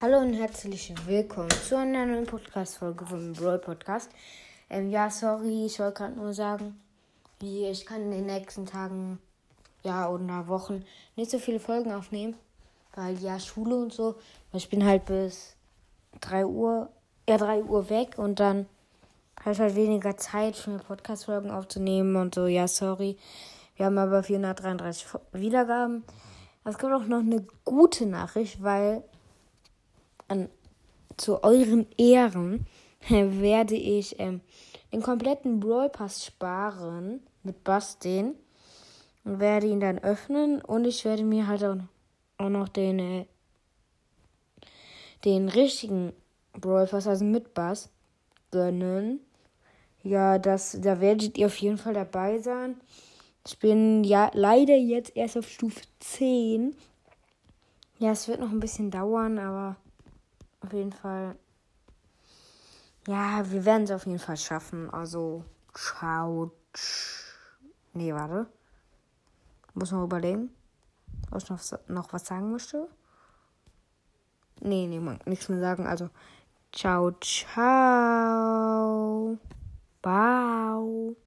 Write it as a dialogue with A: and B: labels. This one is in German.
A: Hallo und herzlich willkommen zu einer neuen Podcast-Folge vom Brawl Podcast. Ähm, ja, sorry, ich wollte gerade nur sagen, ich kann in den nächsten Tagen, ja, oder Wochen nicht so viele Folgen aufnehmen, weil ja, Schule und so. Ich bin halt bis 3 Uhr, ja, 3 Uhr weg und dann habe ich halt weniger Zeit für mir Podcast-Folgen aufzunehmen und so. Ja, sorry. Wir haben aber 433 Wiedergaben. Es gibt auch noch eine gute Nachricht, weil an, zu euren Ehren werde ich ähm, den kompletten Brawl Pass sparen mit Bastin und werde ihn dann öffnen und ich werde mir halt auch, auch noch den äh, den richtigen Brawl Pass, also mit Bass, gönnen. Ja, das, da werdet ihr auf jeden Fall dabei sein. Ich bin ja leider jetzt erst auf Stufe 10. Ja, es wird noch ein bisschen dauern, aber auf jeden Fall. Ja, wir werden es auf jeden Fall schaffen. Also, ciao. Nee, warte. Muss noch überlegen, ob ich noch, noch was sagen möchte. Nee, nee, nichts mehr sagen. Also, ciao, ciao. Bye.